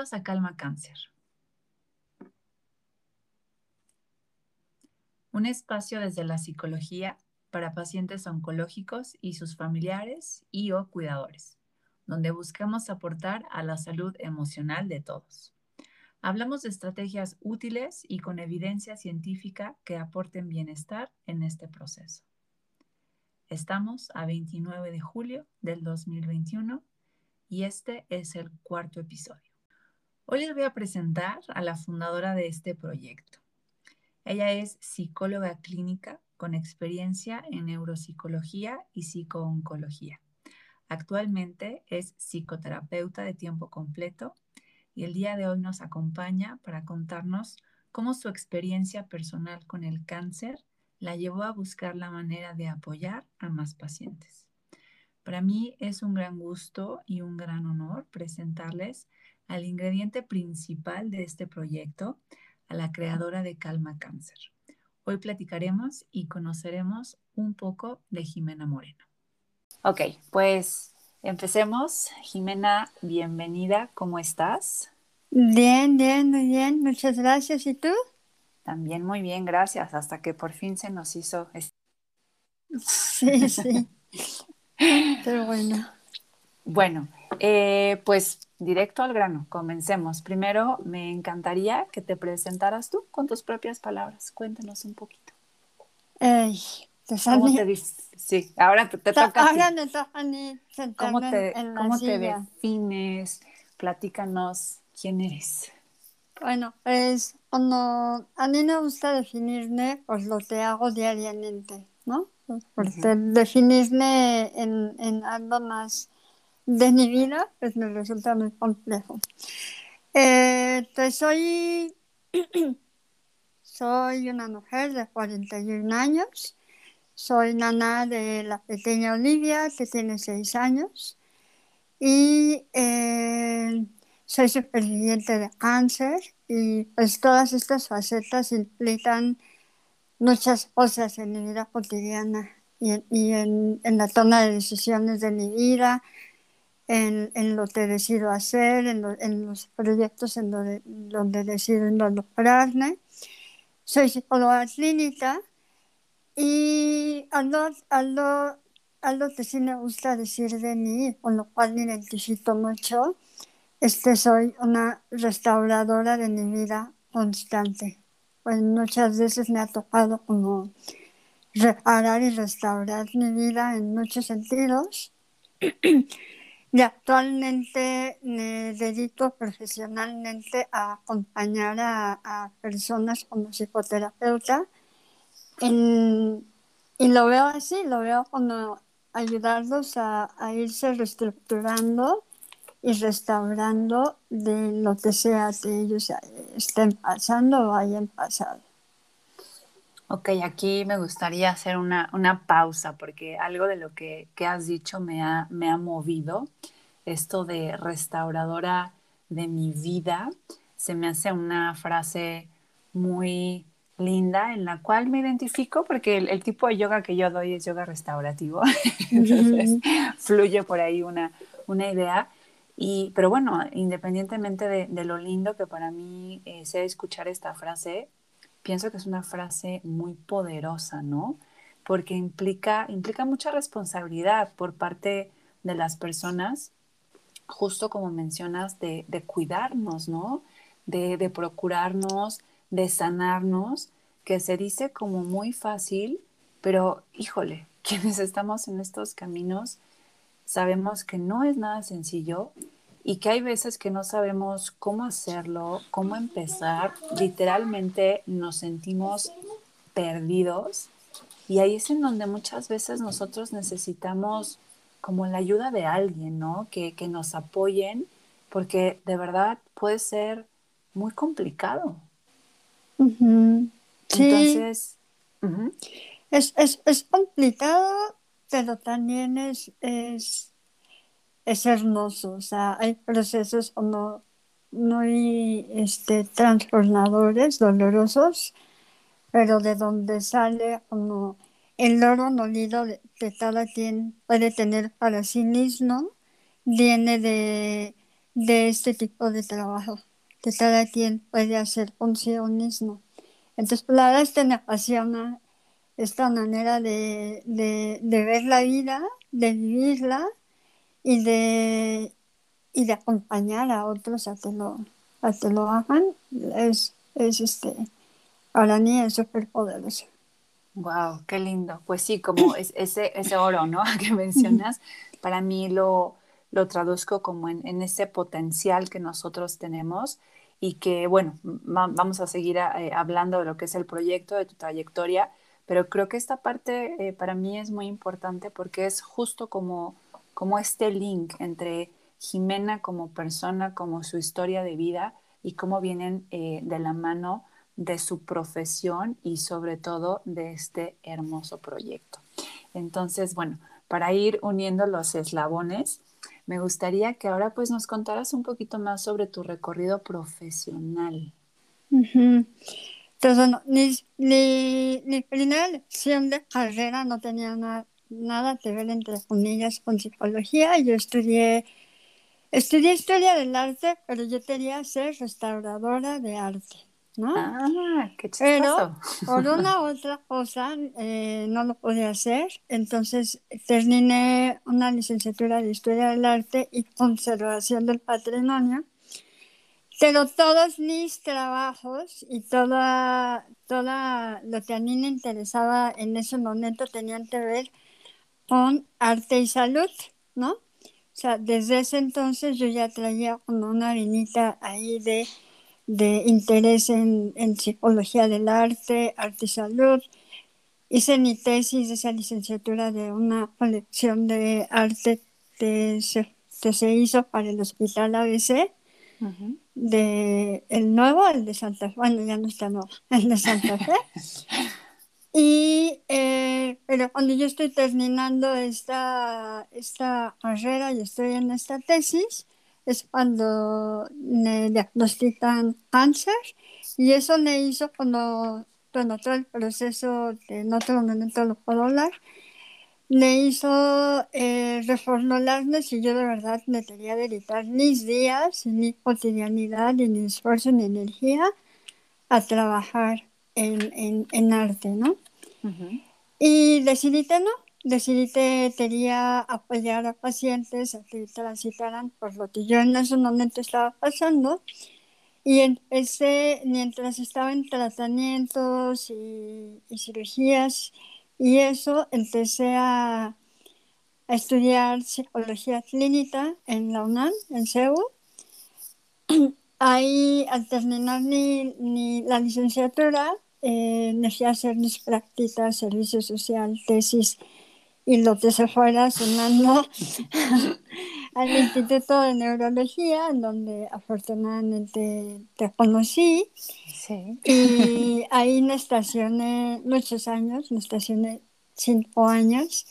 A Calma Cáncer. Un espacio desde la psicología para pacientes oncológicos y sus familiares y o cuidadores, donde buscamos aportar a la salud emocional de todos. Hablamos de estrategias útiles y con evidencia científica que aporten bienestar en este proceso. Estamos a 29 de julio del 2021 y este es el cuarto episodio. Hoy les voy a presentar a la fundadora de este proyecto. Ella es psicóloga clínica con experiencia en neuropsicología y psicooncología. Actualmente es psicoterapeuta de tiempo completo y el día de hoy nos acompaña para contarnos cómo su experiencia personal con el cáncer la llevó a buscar la manera de apoyar a más pacientes. Para mí es un gran gusto y un gran honor presentarles al ingrediente principal de este proyecto, a la creadora de Calma Cáncer. Hoy platicaremos y conoceremos un poco de Jimena Moreno. Ok, pues empecemos. Jimena, bienvenida, ¿cómo estás? Bien, bien, muy bien, muchas gracias. ¿Y tú? También muy bien, gracias, hasta que por fin se nos hizo. Sí, sí. Pero bueno. Bueno, eh, pues directo al grano, comencemos. Primero, me encantaría que te presentaras tú con tus propias palabras. Cuéntanos un poquito. Ay, ¿Cómo te Sí, ahora te, toca. Ahora me toca ¿Cómo te, ¿cómo te defines? Platícanos quién eres. Bueno, es cuando a mí me gusta definirme por lo que hago diariamente, ¿no? Porque definirme en, en, algo más de mi vida, pues me resulta muy complejo. Eh, pues soy, soy una mujer de 41 años, soy nana de la pequeña Olivia, que tiene 6 años, y eh, soy superviviente de cáncer. Y pues todas estas facetas implican muchas cosas en mi vida cotidiana y, en, la toma de decisiones de mi vida, en, lo que decido hacer, en, los proyectos en donde, donde decido involucrarme. Soy psicóloga clínica y algo, algo, algo que sí me gusta decir de mí, con lo cual me identifico mucho, este, soy una restauradora de mi vida constante. Pues muchas veces me ha tocado como reparar y restaurar mi vida en muchos sentidos. y actualmente me dedico profesionalmente a acompañar a, personas como psicoterapeuta. y lo veo así, lo veo como ayudarlos a, a irse reestructurando y restaurando de lo que sea que ellos estén pasando o hayan pasado. Ok, aquí me gustaría hacer una, una pausa porque algo de lo que, que, has dicho me ha, me ha movido. Esto de restauradora de mi vida se me hace una frase muy linda en la cual me identifico porque el, tipo de yoga que yo doy es yoga restaurativo. Entonces fluye por ahí una, una idea y, pero bueno, independientemente de, lo lindo que para mí eh, sea escuchar esta frase, pienso que es una frase muy poderosa, ¿no? Porque implica, implica mucha responsabilidad por parte de las personas, justo como mencionas, de, cuidarnos, ¿no? De, de procurarnos, de sanarnos, que se dice como muy fácil, pero híjole, quienes estamos en estos caminos, sabemos que no es nada sencillo y que hay veces que no sabemos cómo hacerlo, cómo empezar. Literalmente nos sentimos perdidos y ahí es en donde muchas veces nosotros necesitamos como la ayuda de alguien, ¿no? Que, nos apoyen porque de verdad puede ser muy complicado. Sí. Entonces... es, es, es complicado pero también es, es, es hermoso. O sea, hay procesos como muy este, transformadores, dolorosos, pero de donde sale como el oro molido que cada quien puede tener para sí mismo, viene de, de este tipo de trabajo, que cada quien puede hacer consigo mismo. Entonces, la verdad es que me apasiona esta manera de, de, de, ver la vida, de vivirla y de, y de acompañar a otros a que lo, a que lo hagan. Es, es este, para mí es súper poderoso. Wow, qué lindo. Pues sí, como es, ese, ese oro, ¿no? Que mencionas, para mí lo, lo traduzco como en, en, ese potencial que nosotros tenemos y que, bueno, vamos a seguir eh, hablando de lo que es el proyecto, de tu trayectoria, pero creo que esta parte eh, para mí es muy importante porque es justo como, como este link entre Jimena como persona, como su historia de vida y cómo vienen eh, de la mano de su profesión y sobre todo de este hermoso proyecto. Entonces, bueno, para ir uniendo los eslabones, me gustaría que ahora pues nos contaras un poquito más sobre tu recorrido profesional. Entonces, mi, mi, lección de carrera no tenía nada que ver entre comillas con psicología. Yo estudié, estudié historia del arte, pero yo quería ser restauradora de arte. ¿no? Ah, qué Pero por una otra cosa eh, no lo pude hacer, entonces terminé una licenciatura de Historia del Arte y Conservación del Patrimonio. Pero todos mis trabajos y toda, toda lo que a mí me interesaba en ese momento tenían que ver con arte y salud, ¿no? O sea, desde ese entonces yo ya traía como una vinita ahí de de interés en, en, psicología del arte, arte y salud. Hice mi tesis de esa licenciatura de una colección de arte que se, se hizo para el Hospital ABC, de el nuevo, el de Santa Fe, bueno, ya no está nuevo, el de Santa Fe. y, eh, pero cuando yo estoy terminando esta, esta carrera y estoy en esta tesis, es cuando me diagnostican cáncer y eso me hizo cuando, bueno, todo el proceso, que en otro momento lo puedo hablar, me hizo eh, reformularme si yo de verdad me quería dedicar mis días, mi cotidianidad mi esfuerzo mi energía a trabajar en, en, en arte, ¿no? Y decidí que no, decidí que quería apoyar a pacientes a que transitaran por lo que yo en ese momento estaba pasando. Y empecé, mientras estaba en tratamientos y, cirugías y eso, empecé a, a, estudiar psicología clínica en la UNAM, en CEU. Ahí, al terminar mi, mi, la licenciatura, eh, fui a hacer mis prácticas, servicio social, tesis y lo que se fuera sumando al Instituto de Neurología, donde afortunadamente te conocí. Sí. Y ahí me estacioné muchos años, me estacioné cinco años.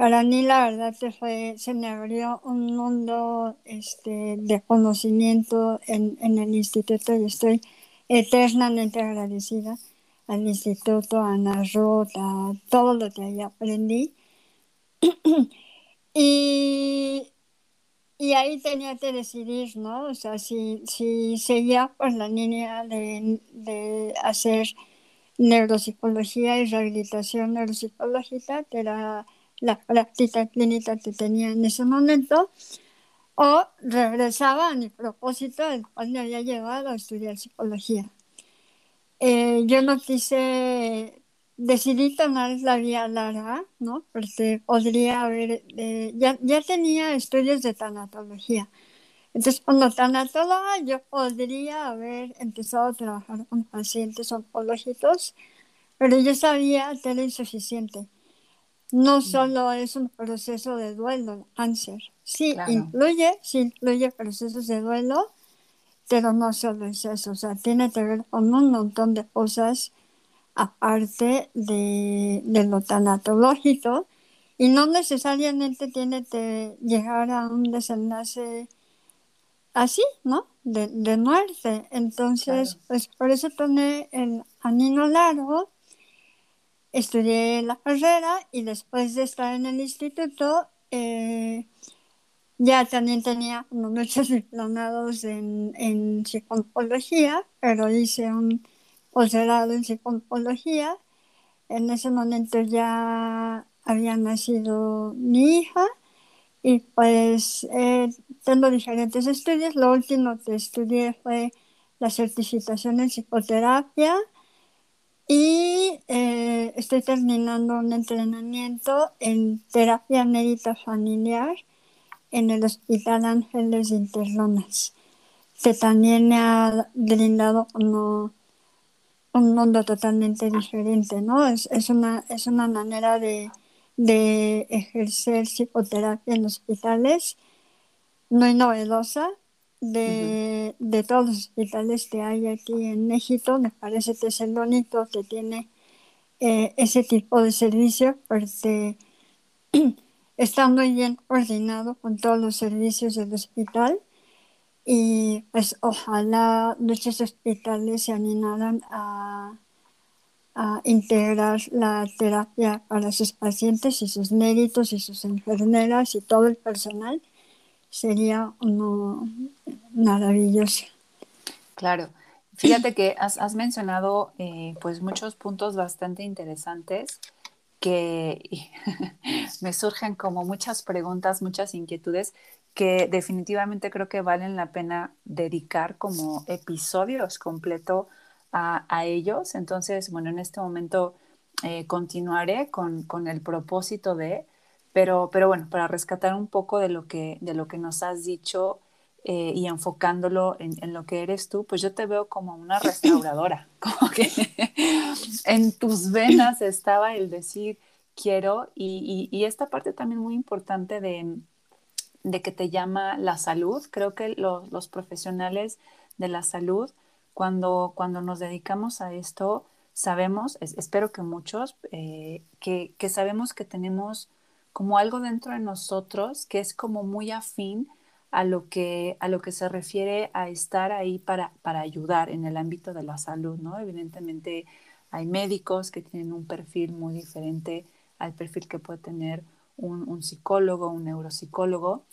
Para mí la verdad que se me abrió un mundo este, de conocimiento en, en el instituto y estoy eternamente agradecida al instituto, a Ana Roth, a todo lo que ahí aprendí y, y ahí tenía que decidir, ¿no? O sea, si, si seguía por la línea de, de hacer neuropsicología y rehabilitación neuropsicológica, que era la práctica clínica que tenía en ese momento, o regresaba a mi propósito, el cual me había llevado a estudiar psicología. Eh, yo no quise decidí tomar la vía larga, ¿no? Porque podría haber, eh, ya, ya tenía estudios de tanatología. Entonces, como tanatóloga, yo podría haber empezado a trabajar con pacientes oncológicos, pero yo sabía que era insuficiente. No mm. solo es un proceso de duelo, cáncer. Sí, incluye, sí incluye procesos de duelo, pero no solo es eso. O sea, tiene que ver con un montón de cosas aparte de, lo tanatológico y no necesariamente tiene que llegar a un desenlace así, ¿no? De, de muerte. Entonces, pues por eso tomé el camino largo, estudié la carrera y después de estar en el instituto, eh, ya también tenía muchos diplomados en, en pero hice un posgrado en psicología. En ese momento ya había nacido mi hija y pues eh, tengo diferentes estudios. Lo último que estudié fue la certificación en psicoterapia y eh, estoy terminando un entrenamiento en terapia médica familiar en el Hospital Ángeles de Interlomas, que también me ha brindado un mundo totalmente diferente, ¿no? Es, es, una, es una manera de, de ejercer psicoterapia en hospitales muy novedosa. De, de todos los hospitales que hay aquí en México, me parece que es el único que tiene eh, ese tipo de servicio, porque está muy bien coordinado con todos los servicios del hospital y pues ojalá muchos hospitales se animaran a, a integrar la terapia para sus pacientes y sus médicos y sus enfermeras y todo el personal. Sería maravilloso. Claro. Fíjate que has, has mencionado eh, pues muchos puntos bastante interesantes que me surgen como muchas preguntas, muchas inquietudes que definitivamente creo que valen la pena dedicar como episodios completo a, ellos. Entonces, bueno, en este momento eh, continuaré con, el propósito de, pero, pero bueno, para rescatar un poco de lo que, de lo que nos has dicho eh, y enfocándolo en, lo que eres tú, pues yo te veo como una restauradora, como que en tus venas estaba el decir quiero y, esta parte también muy importante de, que te llama la salud. Creo que los, profesionales de la salud, cuando, cuando nos dedicamos a esto, sabemos, espero que muchos, eh, que, que sabemos que tenemos como algo dentro de nosotros que es como muy afín a lo que, a lo que se refiere a estar ahí para, para ayudar en el ámbito de la salud, ¿no? Evidentemente hay médicos que tienen un perfil muy diferente al perfil que puede tener un, psicólogo, un neuropsicólogo.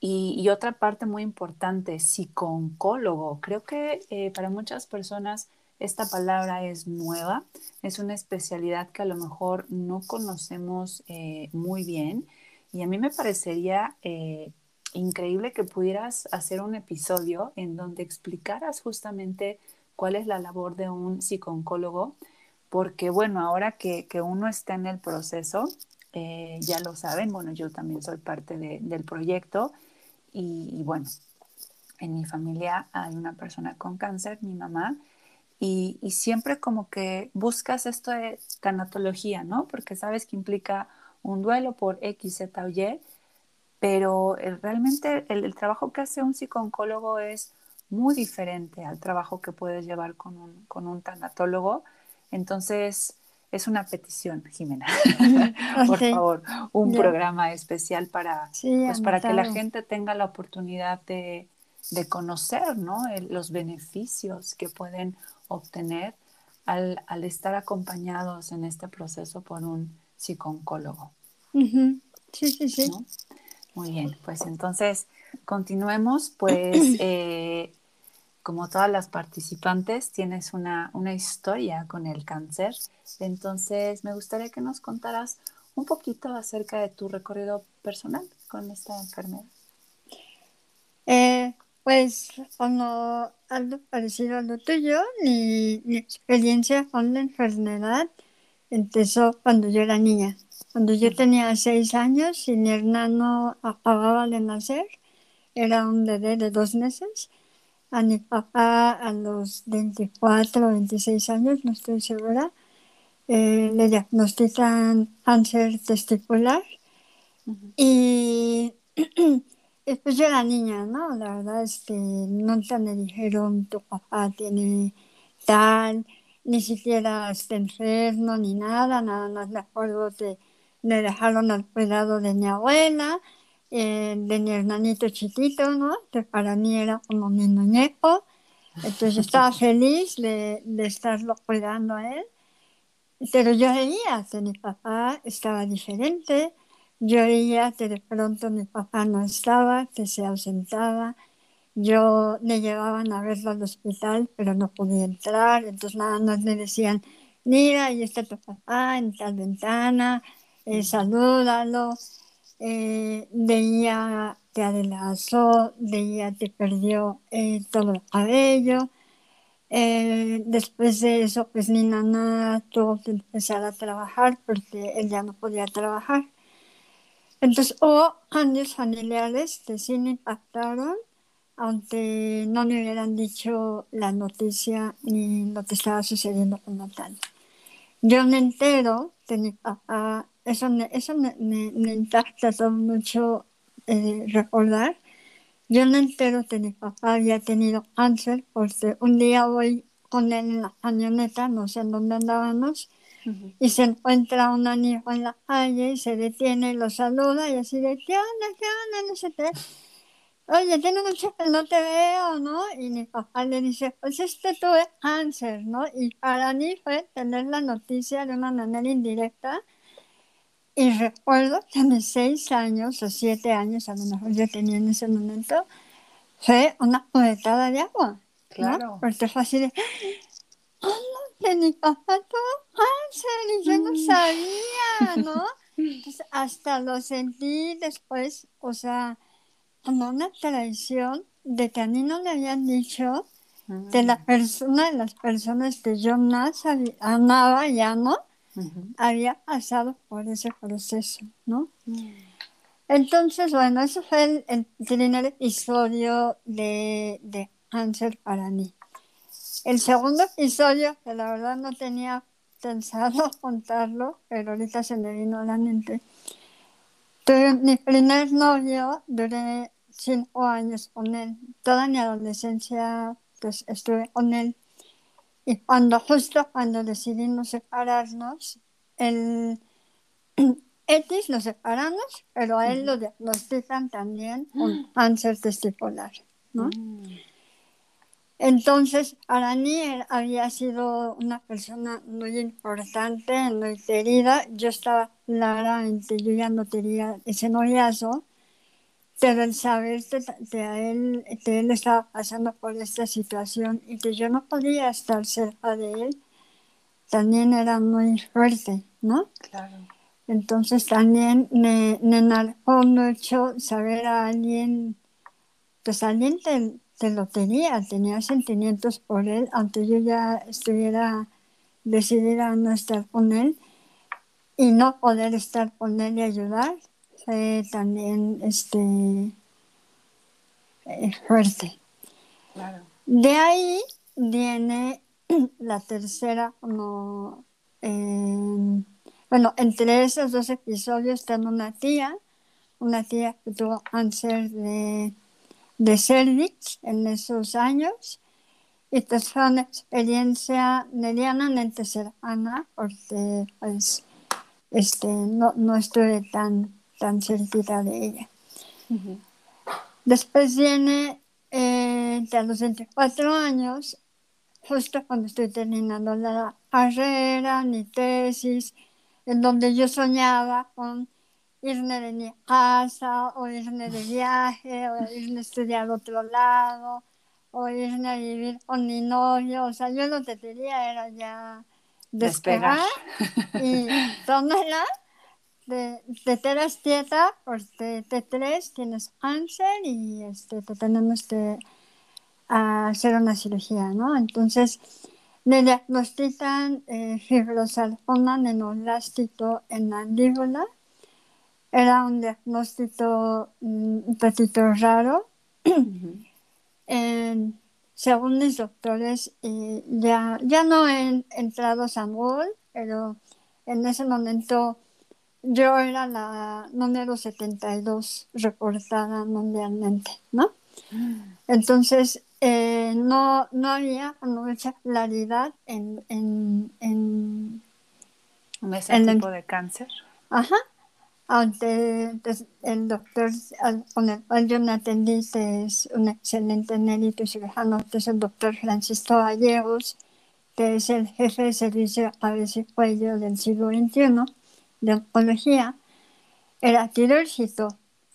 Y, otra parte muy importante, psico-oncólogo. Creo que eh, para muchas personas esta palabra es nueva, es una especialidad que a lo mejor no conocemos eh, muy bien y a mí me parecería eh, increíble que pudieras hacer un episodio en donde explicaras justamente cuál es la labor de un psicooncólogo, porque bueno, ahora que, uno está en el proceso, eh, ya lo saben, bueno, yo también soy parte del proyecto y, bueno, en mi familia hay una persona con cáncer, mi mamá, y, y, siempre como que buscas esto de tanatología, ¿no? Porque sabes que implica un duelo por X, Z o Y, pero realmente el, trabajo que hace un psicooncólogo es muy diferente al trabajo que puedes llevar con un, con un tanatólogo. Entonces, es una petición, Jimena. Por favor, un programa especial para, pues, para que la gente tenga la oportunidad de, de conocer ¿no? los beneficios que pueden obtener al, al, estar acompañados en este proceso por un psicooncólogo. Sí, sí, sí. Muy bien, pues entonces continuemos, pues eh, como todas las participantes tienes una, una, historia con el cáncer, entonces me gustaría que nos contaras un poquito acerca de tu recorrido personal con esta enfermedad. Eh, pues como algo parecido a lo tuyo, mi, mi experiencia con la enfermedad empezó cuando yo era niña. Cuando yo tenía seis años y mi hermano acababa de nacer, era un bebé de dos meses. A mi papá a los 24 o 26 años, no estoy segura, eh, le diagnostican cáncer testicular. Y después yo era niña, ¿no? La verdad es que nunca me dijeron tu papá tiene tal, ni siquiera está enfermo, ni nada, nada más me acuerdo de me dejaron al cuidado de mi abuela, eh, de mi hermanito chiquito, ¿no? Que para mí era como mi muñeco. Entonces estaba feliz de, de estarlo cuidando a él. Pero yo veía que mi papá estaba diferente, yo veía que de pronto mi papá no estaba, que se ausentaba. Yo le llevaban a verlo al hospital, pero no podía entrar. Entonces nada más me decían, mira, ahí está tu papá en tal ventana, eh, salúdalo. Eh, veía que adelgazó, veía que perdió eh, todo el cabello. Eh, después de eso, pues mi nana tuvo que empezar a trabajar porque él ya no podía trabajar. Entonces hubo años familiares que sí me impactaron, aunque no me hubieran dicho la noticia ni lo que estaba sucediendo con Natalia. Yo me entero de mi papá, eso me, eso me, me, impacta todo mucho eh, recordar. Yo me entero que mi papá había tenido cáncer porque un día voy con él en la camioneta, no sé en dónde andábamos, y se encuentra un niña en la calle y se detiene y lo saluda y así de, ¿qué onda? ¿Qué onda? No sé qué. Oye, tiene mucho que no te veo, ¿no? Y mi papá le dice, pues este tuve cáncer, ¿no? Y para mí fue tener la noticia de una manera indirecta. Y recuerdo que a mis seis años o siete años, a lo mejor yo tenía en ese momento, fue una cubetada de agua. Claro. Porque fue así de, que mi papá tuvo cáncer y yo no mm. sabía, ¿no? Pues hasta lo sentí después, o sea, como una traición de que a mí no le habían dicho de la mm. persona, de las personas que yo más amaba ya no, había pasado por ese proceso, ¿no? Mm. Entonces, bueno, eso fue el, el primer episodio de, de cáncer para mí. El segundo episodio, que la verdad no tenía pensado contarlo, pero ahorita se me vino a la mente. Tuve mi primer novio, duré cinco años con él. Toda mi adolescencia pues estuve con él. Y cuando, justo cuando decidimos separarnos, el X lo separamos, pero a él lo diagnostican también con cáncer testicular, ¿no? Mm. Entonces, para mí había sido una persona muy importante, muy querida. Yo estaba clara en que yo ya no tenía ese noviazgo, pero el saber que, a él, que él estaba pasando por esta situación y que yo no podía estar cerca de él, también era muy fuerte, ¿no? Claro. Entonces también me, me marcó mucho saber a alguien, pues alguien que lo tenía, tenía sentimientos por él, aunque yo ya estuviera decidida a no estar con él y no poder estar con él y ayudar, fue también este, eh, fuerte. De ahí viene la tercera, como, bueno, entre esos dos episodios tengo una tía, una tía que tuvo cáncer de de cervix en esos años. Y pues fue una experiencia medianamente cercana porque pues, este, no, no estuve tan, tan cerquita de ella. Después viene eh, a los 24 años, justo cuando estoy terminando la carrera, mi tesis, en donde yo soñaba con irme de mi casa, o irme de viaje, o irme a estudiar a otro lado, o irme a vivir con mi novio. O sea, yo lo que quería era ya despegar, y tómala, de, te quedas quieta, porque te tres tienes cáncer y este, te tenemos que hacer una cirugía, ¿no? Entonces, me diagnostican eh, fibrosarcoma en la mandíbula era un diagnóstico mm, un poquito raro. según mis doctores, ya, ya no he entrado a San pero en ese momento yo era la número 72 reportada mundialmente, ¿no? Entonces, eh, no, no había mucha claridad en, en, en, ese tipo de cáncer. Ajá, aunque el doctor con el cual yo me atendí es un excelente médico cirujano, que es el doctor Francisco Gallegos, que es el jefe de servicio cabeza y cuello del siglo XXI de oncología. era quirúrgico,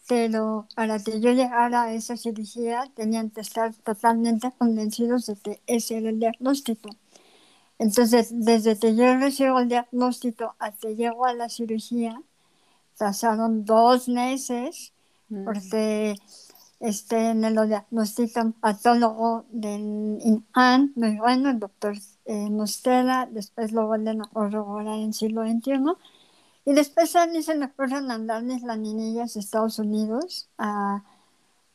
pero para que yo llegara a esa cirugía tenían que estar totalmente convencidos de que ese era el diagnóstico. Entonces, desde que yo recibo el diagnóstico hasta que llego a la cirugía, pasaron dos meses, Mm. porque este, me lo diagnostica un patólogo del INAN, muy bueno, el doctor eh, Mostela, después lo vuelven a corroborar en siglo XXI, y después a mí se me fueron mandarles las niñillas de Estados Unidos a,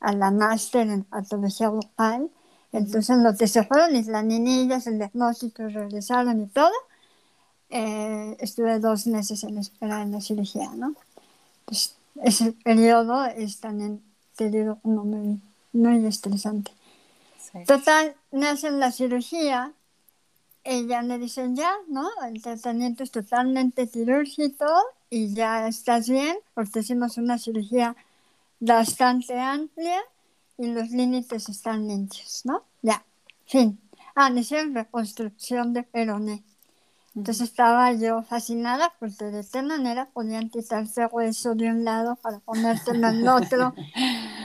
a la máster en patología local, entonces lo que se fueron las niñillas, el diagnóstico, regresaron y todo, eh, estuve dos meses en espera en la cirugía, ¿no? Pues ese periodo es te digo, como muy, muy estresante. Sí. Total, me hacen la cirugía, ella me dicen ya, ¿no? El tratamiento es totalmente quirúrgico y ya estás bien, porque hicimos una cirugía bastante amplia y los límites están limpios, ¿no? Ya, fin. Ah, me hicieron reconstrucción de peroné. Entonces estaba yo fascinada porque de esta manera podían quitarse hueso de un lado para ponértelo en otro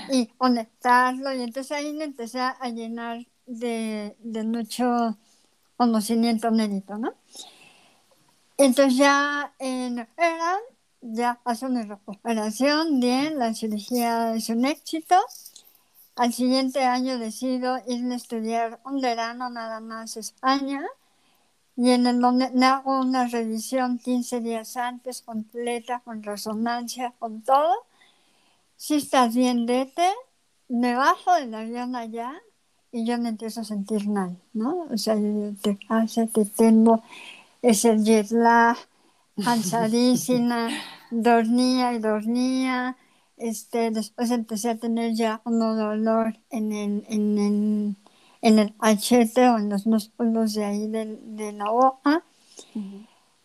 y conectarlo. Y entonces ahí me empecé a llenar de, de mucho conocimiento médico, ¿no? Entonces ya en verano ya pasó mi recuperación, bien, la cirugía es un éxito. Al siguiente año decido irme a estudiar un verano nada más España y en el donde hago una revisión 15 días antes completa, con resonancia, con todo. Si estás bien, vete, me bajo del avión allá y yo me empiezo a sentir mal, ¿no? O sea, yo te pasa, te tengo ese jet lag, cansadísima, dormía y dormía. Este, después empecé a tener ya un dolor en el, en el en el achete o en los músculos de ahí de, de la boca.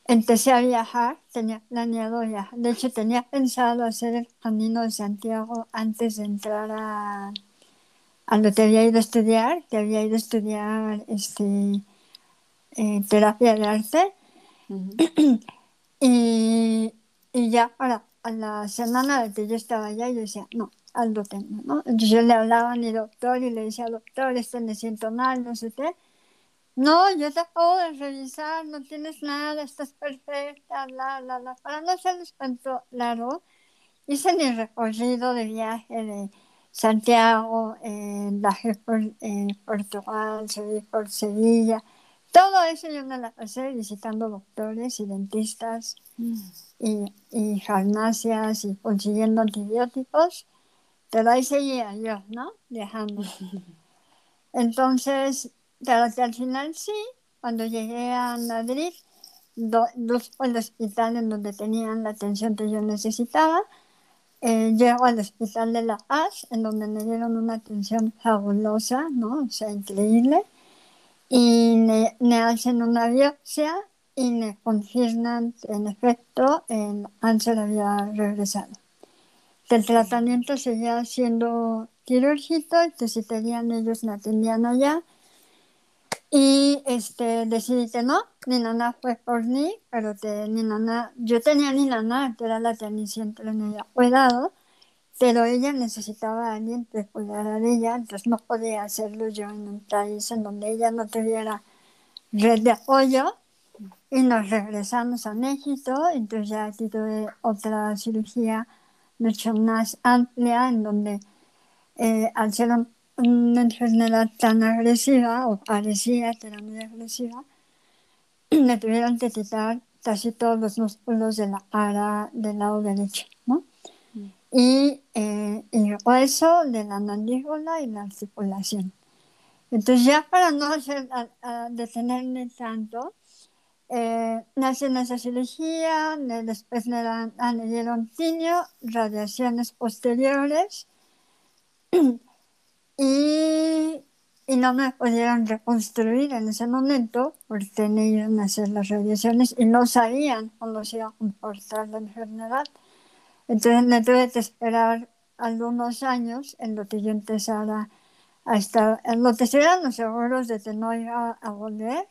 Empecé a viajar, tenía planeado viajar. De hecho, tenía pensado hacer el camino de Santiago antes de entrar a, a lo que había ido a estudiar, que había ido a estudiar este, eh, terapia de arte. y, y ya para a la semana de que yo estaba allá, yo decía, no, algo tengo, ¿no? Entonces yo le hablaba a mi doctor y le decía, doctor, este me siento mal, no sé qué. No, yo te acabo de revisar, no tienes nada, estás perfecta, la, la, la. Para no cuento largo, hice mi recorrido de viaje de Santiago, eh, bajé por eh, Portugal, por Sevilla. Todo eso yo me la pasé visitando doctores y dentistas y, y farmacias y consiguiendo antibióticos. Pero ahí seguía yo, ¿no? Viajando. Entonces, pero que al final sí, cuando llegué a Madrid, do, dos el hospital en donde tenían la atención que yo necesitaba, eh, llego al hospital de La Paz, en donde me dieron una atención fabulosa, ¿no? O sea, increíble. Y me, me hacen una biopsia y me confirman en efecto el cáncer había regresado que el tratamiento seguía siendo quirúrgico y que si tenían ellos me atendían allá. Y este, decidí que no, mi nana fue por mí, pero que nana, yo tenía mi nana, que era la que a mí siempre me había cuidado, pero ella necesitaba a alguien que cuidara de ella, entonces no podía hacerlo yo en un país en donde ella no tuviera red de apoyo. Y nos regresamos a México, entonces ya aquí tuve otra cirugía mucho más amplia, en donde eh, al ser una enfermedad tan agresiva, o parecía que era muy agresiva, me tuvieron que quitar casi todos los músculos de la cara del lado derecho, ¿no? Y, eh, y el hueso de la mandíbula y la articulación. Entonces ya para no hacer, a, a detenerme tanto, eh, nace en esa cirugía, después me, dan, ah, me dieron quimio, radiaciones posteriores y, y, no me pudieron reconstruir en ese momento porque a hacer las radiaciones y no sabían cómo se iba a comportar la enfermedad. Entonces me tuve que esperar algunos años en lo que yo empezara a estar, en lo que estuvieran seguros de que no iba a volver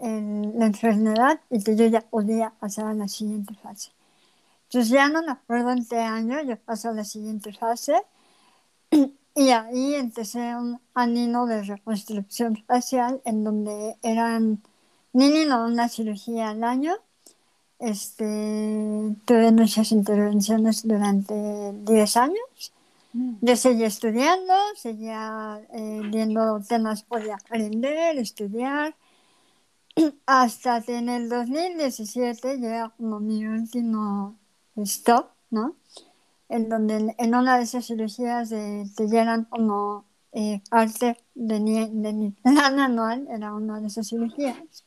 en la enfermedad y que yo ya podía pasar a la siguiente fase. Entonces ya no me acuerdo en qué año, yo paso a la siguiente fase. Y ahí empecé un anino de reconstrucción facial en donde eran mínimo una cirugía al año. Este, tuve muchas intervenciones durante 10 años. Mm. Yo seguía estudiando, seguía eh, viendo temas, podía aprender, estudiar. Hasta que en el 2017 llega como mi último stop, ¿no? En donde en una de esas cirugías te llenan como eh, arte de, de mi plan anual, era una de esas cirugías.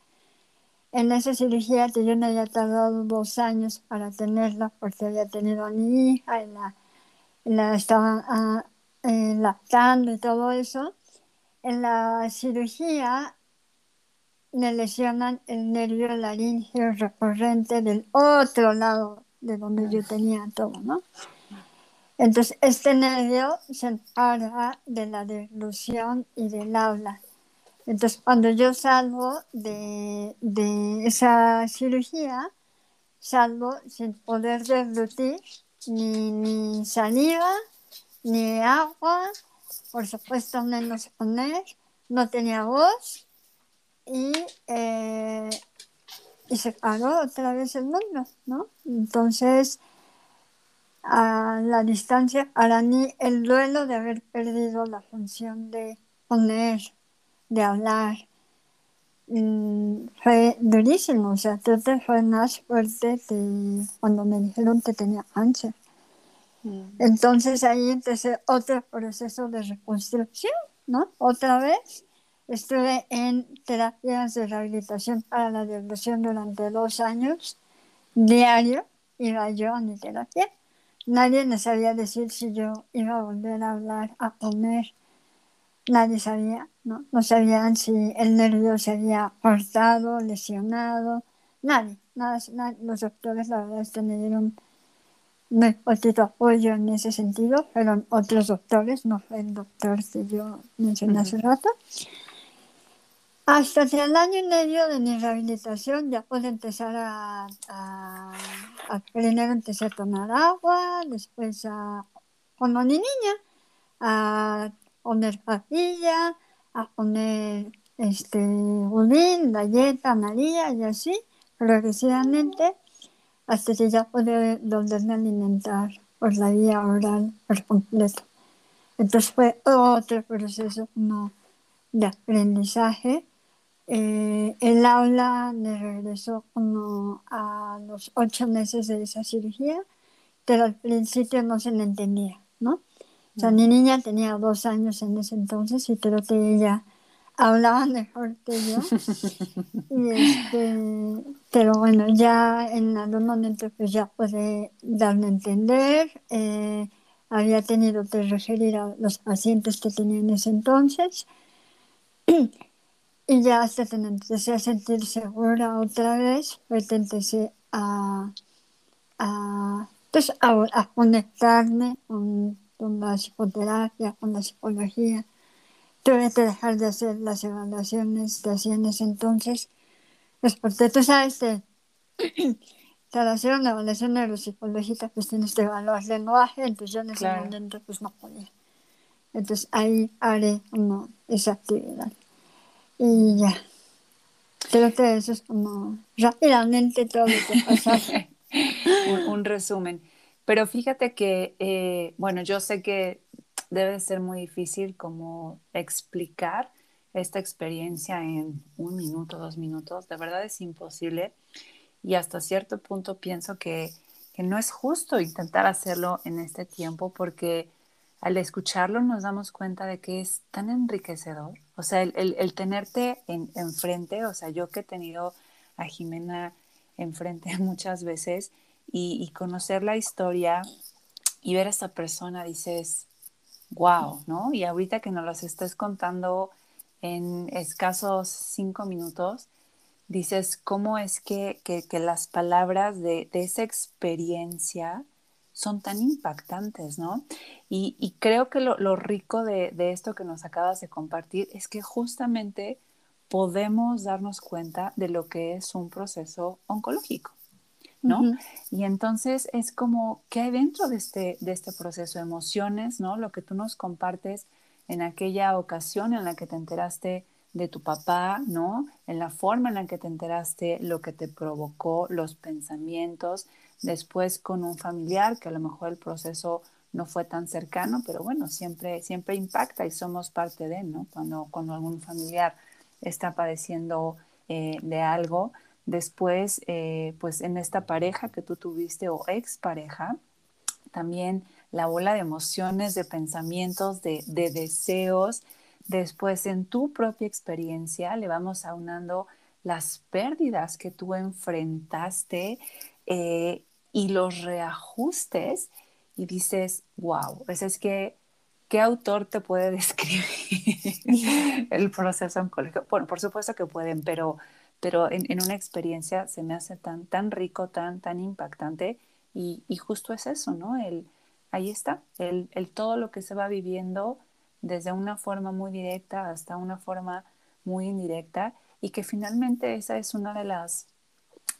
En esa cirugía que yo me había tardado dos años para tenerla porque había tenido a mi hija y la, la estaba ah, eh, lactando y todo eso. En la cirugía me lesionan el nervio laríngeo recurrente del otro lado de donde yo tenía todo, ¿no? Entonces, este nervio se encarga de la deglución y del habla. Entonces, cuando yo salgo de, de esa cirugía, salgo sin poder deglutir ni, ni saliva, ni agua, por supuesto menos poner, no tenía voz y eh, y se paró otra vez el mundo, ¿no? Entonces, a la distancia, para mí el duelo de haber perdido la función de poner, de hablar, mm, fue durísimo, o sea, todo fue más fuerte que cuando me dijeron que tenía cáncer. Mm. Entonces ahí empecé otro proceso de reconstrucción, ¿no? Otra vez Estuve en terapias de rehabilitación para la depresión durante dos años. Diario iba yo a mi terapia. Nadie me sabía decir si yo iba a volver a hablar, a comer. Nadie sabía, ¿no? No sabían si el nervio se había cortado, lesionado. Nadie, nada, Los doctores, la verdad, es que me dieron muy poquito apoyo en ese sentido. Fueron otros doctores, no fue el doctor que yo mencioné hace rato. Hasta el año y medio de mi rehabilitación ya pude empezar a, a, primero empecé a tomar agua, después a, cuando ni niña, a poner papilla, a poner este, budín, galleta amarilla y así, progresivamente, hasta que ya pude volverme a alimentar por la vía oral por completo. Entonces fue otro proceso de aprendizaje eh, el aula me regresó como a los ocho meses de esa cirugía, pero al principio no se me entendía, ¿no? O sea, mi niña tenía dos años en ese entonces y creo que ella hablaba mejor que yo. Este, pero bueno, ya en algún momento pues ya pude darme a entender. Eh, había tenido que referir a los pacientes que tenía en ese entonces. Y ya hasta que me empecé a sentir segura otra vez, pues empecé a, a, pues a, conectarme con, con, la psicoterapia, con la psicología. Tuve que dejar de hacer las evaluaciones que hacía en ese entonces, pues porque tú sabes que para hacer una evaluación neuropsicológica pues tienes que evaluar lenguaje, entonces yo en ese momento pues no podía. Entonces ahí haré como esa actividad. Y ya. Creo que eso es como rápidamente todo lo que pasa. un, resumen. Pero fíjate que, eh, bueno, yo sé que debe ser muy difícil como explicar esta experiencia en un minuto, dos minutos. De verdad es imposible. Y hasta cierto punto pienso que, que no es justo intentar hacerlo en este tiempo porque al escucharlo nos damos cuenta de que es tan enriquecedor. O sea, el, tenerte enfrente, o sea, yo que he tenido a Jimena enfrente muchas veces y, conocer la historia y ver a esta persona, dices, wow, ¿no? Y ahorita que nos las estés contando en escasos cinco minutos, dices, ¿cómo es que, las palabras de, de esa experiencia son tan impactantes, ¿no? Y, creo que lo, rico de, esto que nos acabas de compartir es que justamente podemos darnos cuenta de lo que es un proceso oncológico. ¿no? Y entonces es como, ¿qué hay dentro de este, de este proceso? Emociones, ¿no? Lo que tú nos compartes en aquella ocasión en la que te enteraste de tu papá, ¿no? En la forma en la que te enteraste, lo que te provocó, los pensamientos, después con un familiar, que a lo mejor el proceso no fue tan cercano, pero bueno, siempre, siempre impacta y somos parte de, ¿no? Cuando, cuando algún familiar está padeciendo eh, de algo, después, eh, pues en esta pareja que tú tuviste o expareja, también la bola de emociones, de pensamientos, de, de deseos, después en tu propia experiencia le vamos aunando las pérdidas que tú enfrentaste eh, y los reajustes y dices, wow, pues es que, ¿qué autor te puede describir el proceso oncológico? Bueno, por supuesto que pueden, pero, pero en, una experiencia se me hace tan, tan rico, tan, tan impactante y, y justo es eso, ¿no? El, ahí está, el, el, todo lo que se va viviendo desde una forma muy directa hasta una forma muy indirecta y que finalmente esa es una de las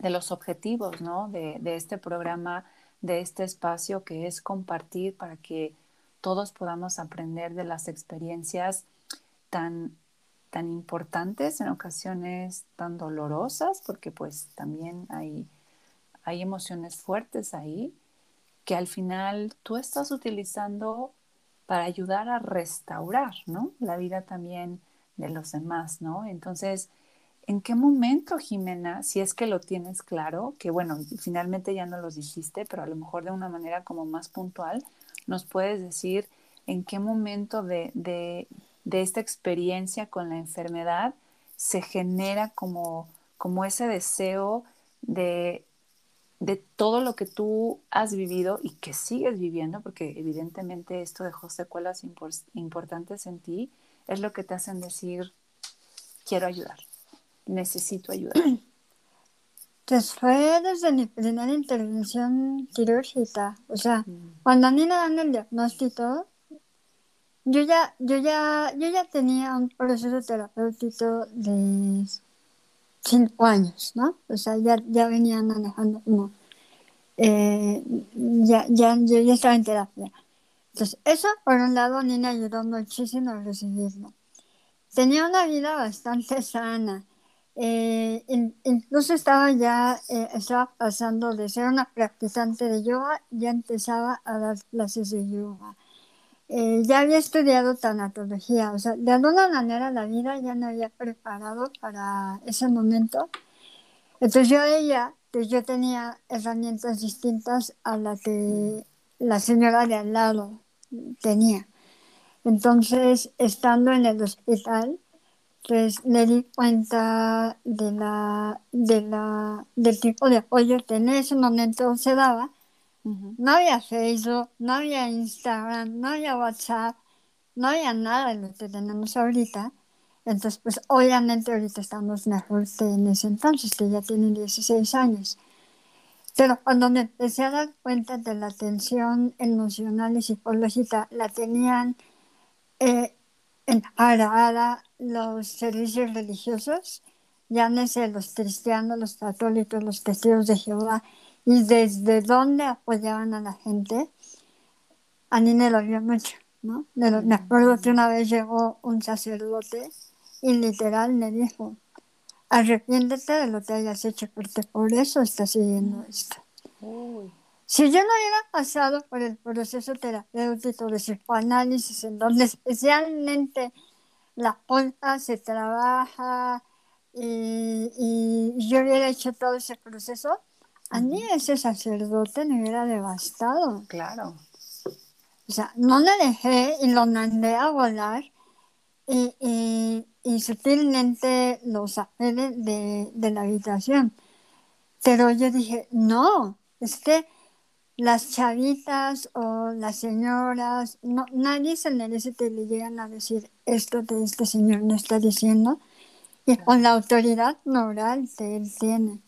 de los objetivos ¿no? de, este programa, de este espacio que es compartir para que todos podamos aprender de las experiencias tan, tan importantes, en ocasiones tan dolorosas, porque pues también hay, hay emociones fuertes ahí, que al final tú estás utilizando para ayudar a restaurar, ¿no? La vida también de los demás, ¿no? Entonces, ¿en qué momento, Jimena, si es que lo tienes claro, que bueno, finalmente ya no los dijiste, pero a lo mejor de una manera como más puntual, nos puedes decir en qué momento de, de, de esta experiencia con la enfermedad se genera como, como ese deseo de de todo lo que tú has vivido y que sigues viviendo, porque evidentemente esto dejó secuelas importantes en ti, es lo que te hacen decir, quiero ayudar, necesito ayudar. Pues fue desde mi primera intervención quirúrgica, o sea, mm. cuando a mí me dan el diagnóstico, yo ya, yo ya, yo ya tenía un proceso terapéutico de cinco años, ¿no? O sea, ya, ya venía manejando como, eh, ya, ya, yo ya estaba en terapia. Entonces, eso por un lado a mí me ayudó muchísimo a recibirlo. Tenía una vida bastante sana. Eh, incluso estaba ya, eh, estaba pasando de ser una practicante de yoga, ya empezaba a dar clases de yoga. Eh, ya había estudiado tanatología, o sea, de alguna manera la vida ya me había preparado para ese momento. Entonces yo ella, pues yo tenía herramientas distintas a las que la señora de al lado tenía. Entonces, estando en el hospital, pues me di cuenta de la, de la, del tipo de apoyo que en ese momento se daba no había Facebook, no había Instagram, no había WhatsApp, no había nada de lo que tenemos ahorita. Entonces, pues obviamente ahorita estamos mejor que en ese entonces, que ya tienen 16 años. Pero cuando me empecé a dar cuenta de la tensión emocional y psicológica, la tenían eh, en parada los servicios religiosos, llámese los cristianos, los católicos, los testigos de Jehová, y desde dónde apoyaban a la gente, a mí me lo vio mucho, ¿no? Me, acuerdo que una vez llegó un sacerdote y literal me dijo, arrepiéntete de lo que hayas hecho, porque por eso estás siguiendo esto. Si yo no hubiera pasado por el proceso terapéutico de psicoanálisis, en donde especialmente la culpa se trabaja y, y yo hubiera hecho todo ese proceso, a mí ese sacerdote me hubiera devastado. Claro. O sea, no le dejé y lo mandé a volar y, y, y sutilmente lo saqué de, de, la habitación. Pero yo dije, no, es que las chavitas o las señoras, no, nadie se merece que le llegan a decir esto que este señor no está diciendo y con la autoridad moral que él tiene.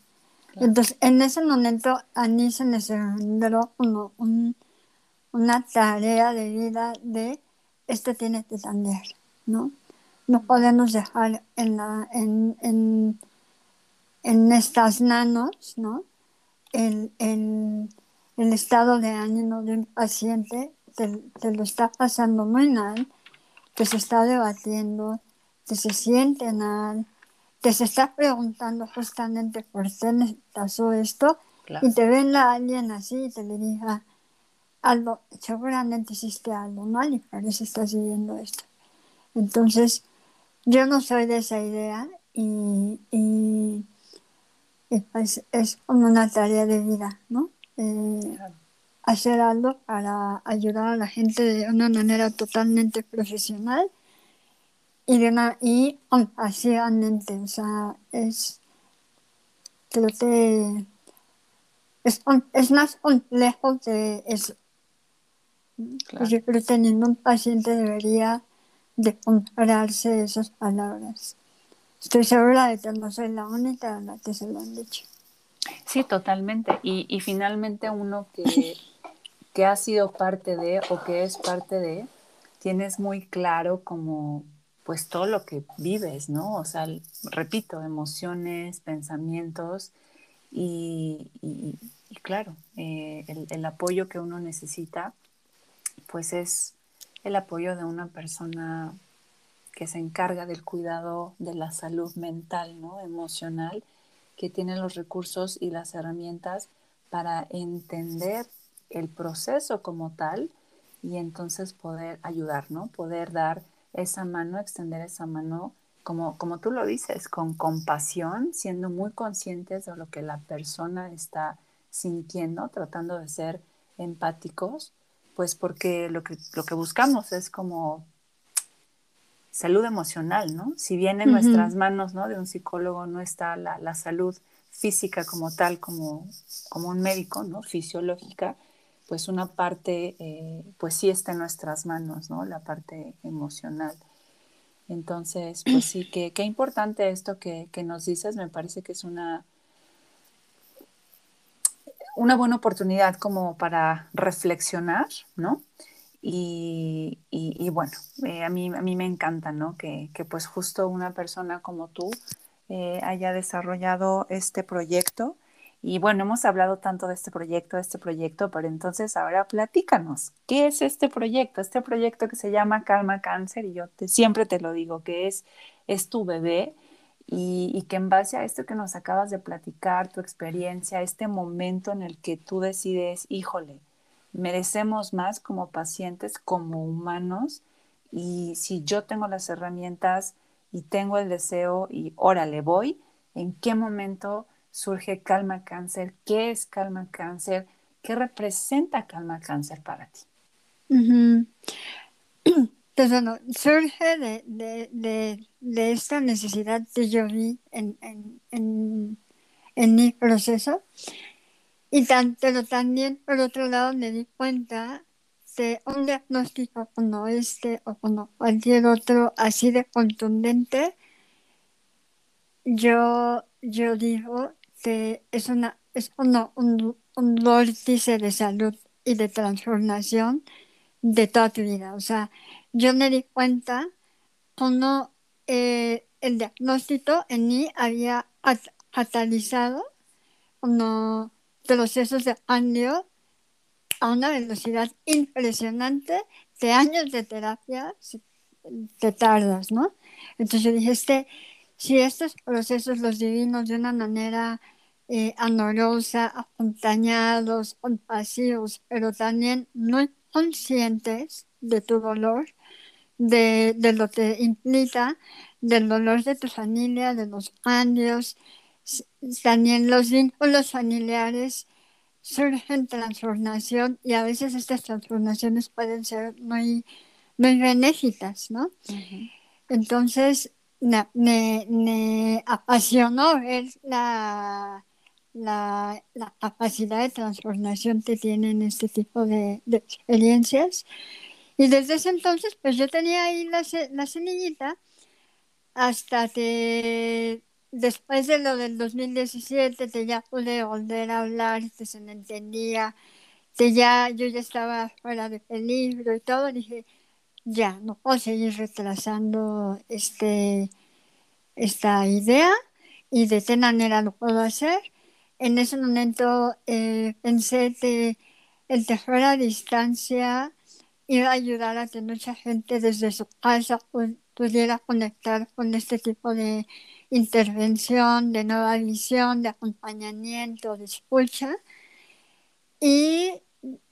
Entonces, en ese momento a mí se me sembró como una tarea de vida de esto tiene que cambiar, ¿no? No podemos dejar en, la, en, en, en estas manos, ¿no? el, el, el estado de ánimo de un paciente te, te, lo está pasando muy mal, que se está debatiendo, que se siente mal, que se está preguntando justamente por qué pasó esto, claro. y te ven a alguien así y te le diga algo, seguramente hiciste algo mal y por eso estás viviendo esto. Entonces, yo no soy de esa idea y, y, y pues es como una tarea de vida, ¿no? Eh, hacer algo para ayudar a la gente de una manera totalmente profesional y de una y pasivamente, o sea, es creo que es, es más complejo que eso. Claro. Yo creo que ningún paciente debería de comprarse esas palabras. Estoy segura de que no soy la única a la que se lo han dicho. Sí, totalmente. Y, y finalmente uno que, que ha sido parte de o que es parte de, tienes muy claro como pues todo lo que vives, ¿no? O sea, repito, emociones, pensamientos y, y, claro, eh, el, el, apoyo que uno necesita, pues es el apoyo de una persona que se encarga del cuidado de la salud mental, ¿no? Emocional, que tiene los recursos y las herramientas para entender el proceso como tal y entonces poder ayudar, ¿no? Poder dar esa mano, extender esa mano, como, como tú lo dices, con compasión, siendo muy conscientes de lo que la persona está sintiendo, tratando de ser empáticos, pues porque lo que, lo que buscamos es como salud emocional, ¿no? Si bien en uh -huh. nuestras manos, ¿no? De un psicólogo no está la, la salud física como tal, como, como un médico, ¿no? Fisiológica, pues una parte, eh, pues sí está en nuestras manos, ¿no? La parte emocional. Entonces, pues sí, qué que importante esto que, que, nos dices, me parece que es una, una buena oportunidad como para reflexionar, ¿no? Y, y, bueno, eh, a, mí, a mí me encanta, ¿no? Que, que pues justo una persona como tú eh, haya desarrollado este proyecto y bueno, hemos hablado tanto de este proyecto, de este proyecto, pero entonces ahora platícanos, ¿qué es este proyecto? Este proyecto que se llama Calma Cáncer, y yo te, siempre te lo digo, que es, es tu bebé, y, que en base a esto que nos acabas de platicar, tu experiencia, este momento en el que tú decides, híjole, merecemos más como pacientes, como humanos, y si yo tengo las herramientas y tengo el deseo y órale, voy, ¿en qué momento surge Calma Cáncer, qué es Calma Cáncer, qué representa Calma Cáncer para ti. Uh -huh. Pues surge de, de, de, esta necesidad que yo vi en, en, en mi proceso, y tan, pero también por otro lado me di cuenta de un diagnóstico como este o como cualquier otro así de contundente, yo, yo digo este, es, una, es una, un, un vórtice de salud y de transformación de toda tu vida. O sea, yo me di cuenta cómo eh, el diagnóstico en mí había catalizado unos procesos de cambio a una velocidad impresionante de años de terapia te tardas, ¿no? Entonces este, si estos procesos los vivimos de una manera eh, amorosa, acompañados, compasivos, pero también muy conscientes de tu dolor, de, de, lo que implica, del dolor de tu familia, de los cambios, también los vínculos familiares surgen transformación y a veces estas transformaciones pueden ser muy, muy benéficas, ¿no? Uh -huh. Entonces, me, me, me apasionó ver la, la, la, capacidad de transformación que tienen este tipo de, de, experiencias. Y desde ese entonces, pues yo tenía ahí la, la semillita hasta que después de lo del 2017, que ya pude volver a hablar, que se me entendía, que ya yo ya estaba fuera de peligro y todo, dije, ya, no puedo seguir retrasando este, esta idea y de qué manera lo puedo hacer. en ese momento eh, pensé que el terror a distancia iba a ayudar a que mucha gente desde su casa pudiera conectar con este tipo de intervención, de nueva visión, de acompañamiento, de escucha. Y,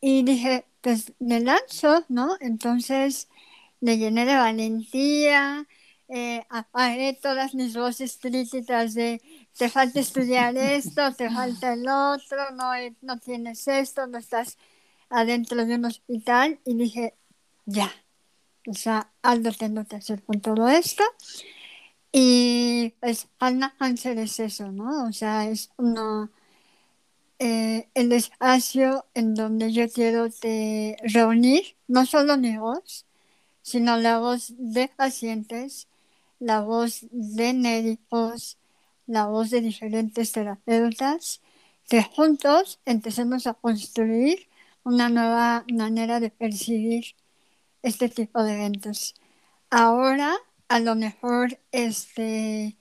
y dije, pues me lanzo, ¿no? Entonces me llené de valentía, eh, apagué todas mis voces críticas de te falta estudiar esto, te falta el otro, no, no tienes esto, no estás adentro de un hospital y dije, ya, o sea, algo tengo que hacer con todo esto. Y pues Alma Cáncer es eso, ¿no? O sea, es uno, eh, el espacio en donde yo quiero te reunir no solo mi voz, sino la voz de pacientes, la voz de médicos, la voz de diferentes terapeutas, que juntos empecemos a construir una nueva manera de percibir este tipo de eventos. Ahora, a lo mejor, este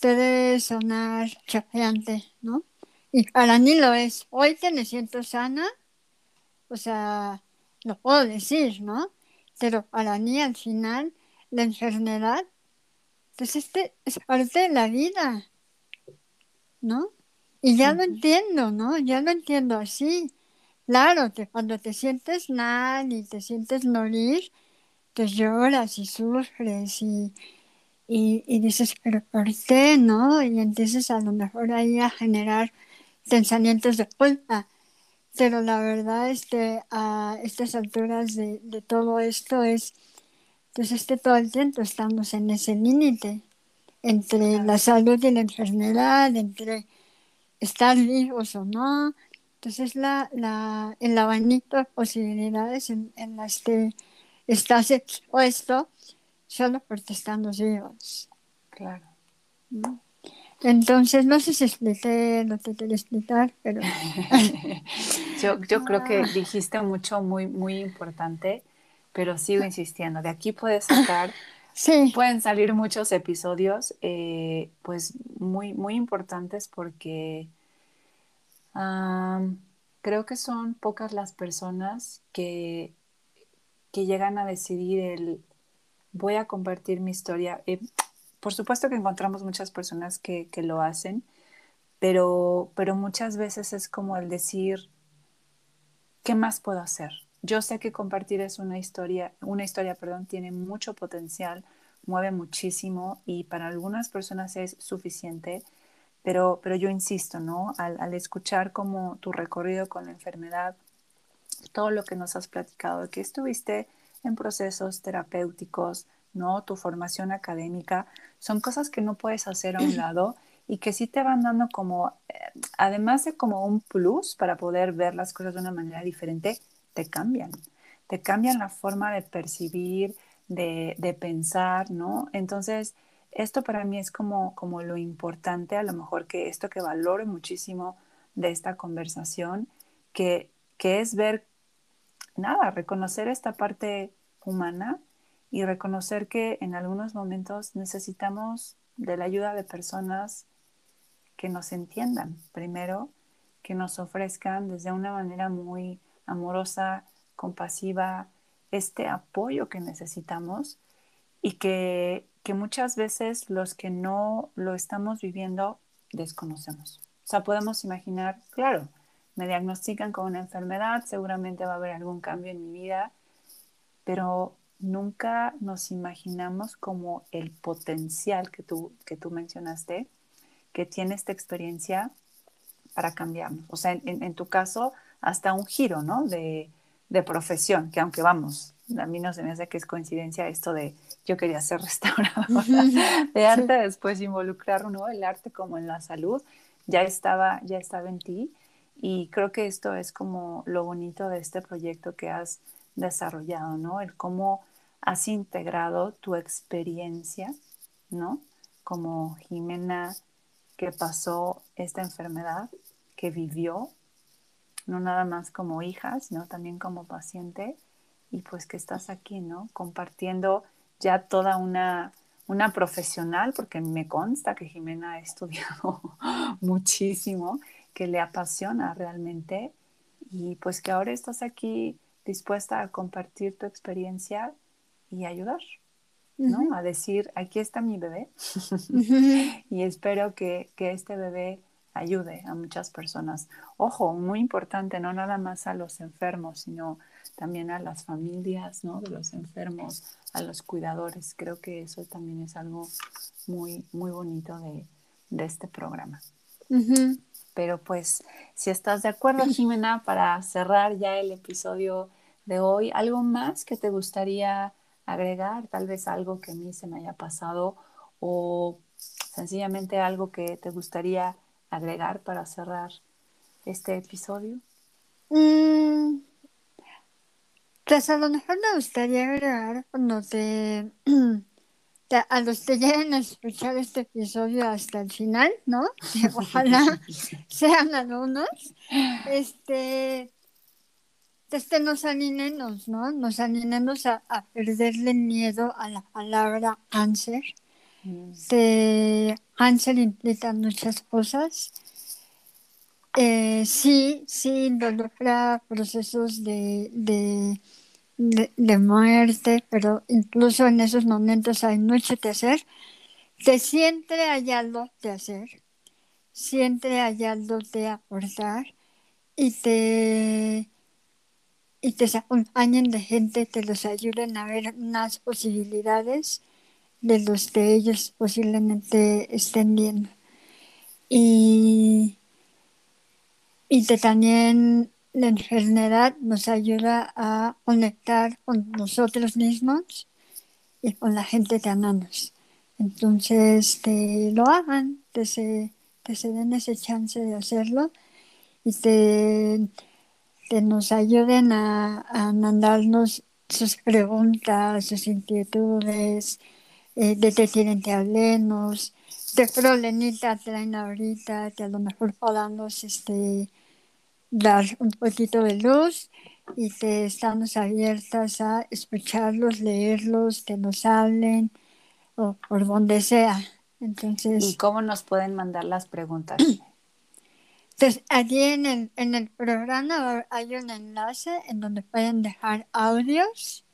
puede sonar choqueante, ¿no? Y para mí lo es. Hoy que me siento sana, o sea, lo puedo decir, ¿no? Pero para mí al final la enfermedad, pues este es parte de la vida, ¿no? Y ya lo entiendo, ¿no? Ya lo entiendo así. Claro, que cuando te sientes mal y te sientes morir, te lloras y sufres y, y, dices, pero ¿por qué no? Y empiezas a lo mejor ahí a generar pensamientos de culpa. Pero la verdad es que a estas alturas de, de todo esto es, pues es que todo el tiempo estamos en ese límite entre la salud y la enfermedad, entre estar vivos o no, entonces, la, la, el abanico de posibilidades en, en, las que estás expuesto solo por estando vivos. Claro. Entonces, no sé si expliqué lo que quería explicar, pero... yo, yo creo que ah. dijiste mucho muy, muy importante, pero sigo insistiendo. De aquí puedes sacar... Sí. Pueden salir muchos episodios, eh, pues muy, muy importantes porque creo que son pocas las personas que, que llegan a decidir el voy a compartir mi historia. Eh, por supuesto que encontramos muchas personas que, que lo hacen, pero, pero muchas veces es como el decir, ¿qué más puedo hacer? Yo sé que compartir es una historia, una historia, perdón, tiene mucho potencial, mueve muchísimo y para algunas personas es suficiente, pero, pero yo insisto, ¿no? Al, escuchar como tu recorrido con la enfermedad, todo lo que nos has platicado, que estuviste en procesos terapéuticos, ¿no? Tu formación académica, son cosas que no puedes hacer a un lado y que sí te van dando como, eh, además de como un plus para poder ver las cosas de una manera diferente, te cambian. Te cambian la forma de percibir, de, de pensar, ¿no? Entonces, esto para mí es como, como lo importante, a lo mejor que esto que valoro muchísimo de esta conversación, que, que es ver, nada, reconocer esta parte humana y reconocer que en algunos momentos necesitamos de la ayuda de personas que nos entiendan, primero, que nos ofrezcan desde una manera muy amorosa, compasiva, este apoyo que necesitamos y que que muchas veces los que no lo estamos viviendo desconocemos. O sea, podemos imaginar, claro, me diagnostican con una enfermedad, seguramente va a haber algún cambio en mi vida, pero nunca nos imaginamos como el potencial que tú, que tú mencionaste, que tiene esta experiencia para cambiarnos. O sea, en, en tu caso, hasta un giro, ¿no? De, de profesión, que aunque vamos, a mí no se me hace que es coincidencia esto de yo quería ser restauradora de arte, después involucrar ¿no? el arte como en la salud, ya estaba, ya estaba en ti y creo que esto es como lo bonito de este proyecto que has desarrollado, ¿no? El cómo has integrado tu experiencia, ¿no? Como Jimena que pasó esta enfermedad, que vivió, no nada más como hija, sino también como paciente, y pues que estás aquí, ¿no? Compartiendo ya toda una, una profesional, porque me consta que Jimena ha estudiado muchísimo, que le apasiona realmente y pues que ahora estás aquí dispuesta a compartir tu experiencia y ayudar, ¿no? A decir, aquí está mi bebé y espero que, que este bebé ayude a muchas personas. Ojo, muy importante, no nada más a los enfermos, sino también a las familias, ¿no? De los enfermos, a los cuidadores. Creo que eso también es algo muy, muy bonito de, de este programa. Pero pues, si estás de acuerdo, Jimena, para cerrar ya el episodio de hoy, ¿algo más que te gustaría agregar? Tal vez algo que a mí se me haya pasado o sencillamente algo que te gustaría agregar para cerrar este episodio. Mm, pues a lo mejor me gustaría agregar cuando te a los que lleguen a escuchar este episodio hasta el final, ¿no? Ojalá sean algunos. Este, este nos animemos, ¿no? Nos animemos a, perderle miedo a la palabra cáncer. Mm. cáncer implica muchas cosas. Eh, sí, sí involucra procesos de de, muerte, pero incluso en esos momentos hay mucho que hacer, que siempre hay algo que hacer, siempre hay algo que aportar y te, y te acompañen de gente que los ayuden a ver más posibilidades de los que ellos posiblemente estén viendo. Y, y que también la enfermedad nos ayuda a conectar con nosotros mismos y con la gente que amamos. Entonces, que lo hagan, que se, que se den ese chance de hacerlo y que, nos ayuden a, mandarnos sus preguntas, sus inquietudes, eh, de qué quieren que hablemos, qué problemita traen ahorita, que a lo mejor podamos este, dar un poquito de luz y que estamos abiertas a escucharlos, leerlos, que nos hablen o por donde sea. Entonces, ¿Y cómo nos pueden mandar las preguntas? Entonces, allí en el, en el programa hay un enlace en donde pueden dejar audios.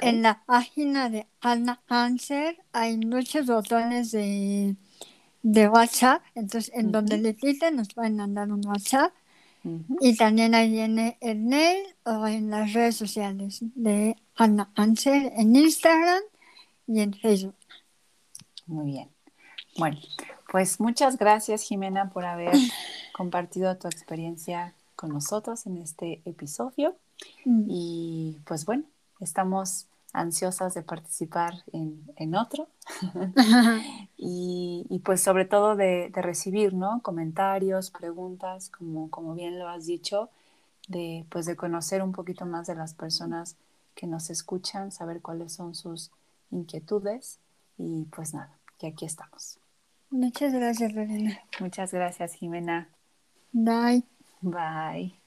En la página de Ana Cancer hay muchos botones de, de WhatsApp. Entonces, en donde le quiten, nos pueden mandar un WhatsApp y también ahí viene el mail o en las redes sociales de Ana Ansel en Instagram y en Facebook. Muy bien. Bueno, pues muchas gracias Jimena por haber compartido tu experiencia con nosotros en este episodio. Mm. Y pues bueno, estamos ansiosas de participar en, otro y, pues sobre todo de, recibir ¿no? comentarios, preguntas, como, como bien lo has dicho, de, pues de conocer un poquito más de las personas que nos escuchan, saber cuáles son sus inquietudes y pues nada, que aquí estamos. Muchas gracias, Lorena. Muchas gracias, Jimena. Bye. Bye.